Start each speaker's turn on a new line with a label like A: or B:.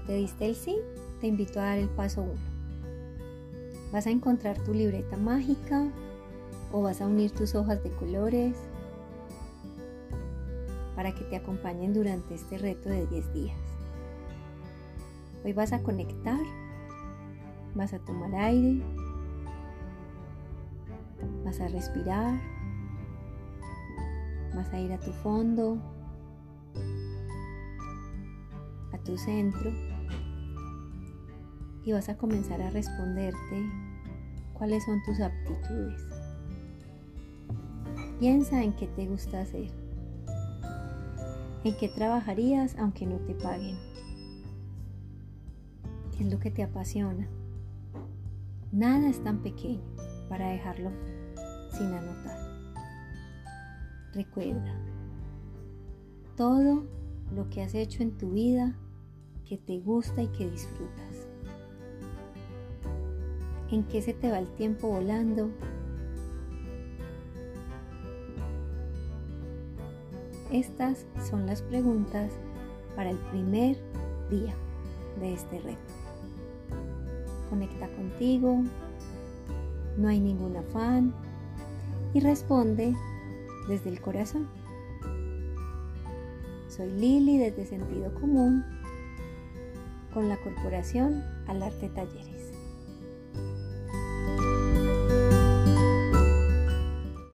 A: te diste el sí, te invito a dar el paso 1. Vas a encontrar tu libreta mágica o vas a unir tus hojas de colores para que te acompañen durante este reto de 10 días. Hoy vas a conectar, vas a tomar aire, vas a respirar, vas a ir a tu fondo, tu centro y vas a comenzar a responderte cuáles son tus aptitudes. Piensa en qué te gusta hacer, en qué trabajarías aunque no te paguen, qué es lo que te apasiona. Nada es tan pequeño para dejarlo sin anotar. Recuerda, todo lo que has hecho en tu vida que te gusta y que disfrutas. ¿En qué se te va el tiempo volando? Estas son las preguntas para el primer día de este reto. Conecta contigo, no hay ningún afán y responde desde el corazón. Soy Lili desde Sentido Común con la Corporación Al Arte Talleres.